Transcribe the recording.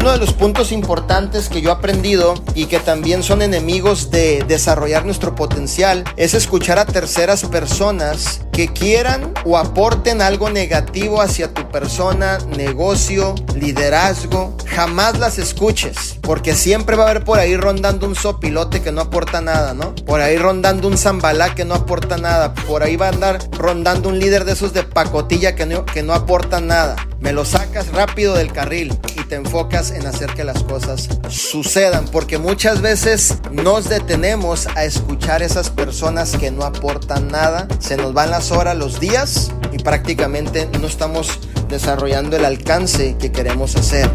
Uno de los puntos importantes que yo he aprendido y que también son enemigos de desarrollar nuestro potencial es escuchar a terceras personas que quieran o aporten algo negativo hacia tu persona, negocio, liderazgo. Jamás las escuches, porque siempre va a haber por ahí rondando un sopilote que no aporta nada, ¿no? Por ahí rondando un zambalá que no aporta nada. Por ahí va a andar rondando un líder de esos de pacotilla que no, que no aporta nada. Me lo sacas rápido del carril y te enfocas en hacer que las cosas sucedan, porque muchas veces nos detenemos a escuchar esas personas que no aportan nada. Se nos van las horas, los días y prácticamente no estamos desarrollando el alcance que queremos hacer.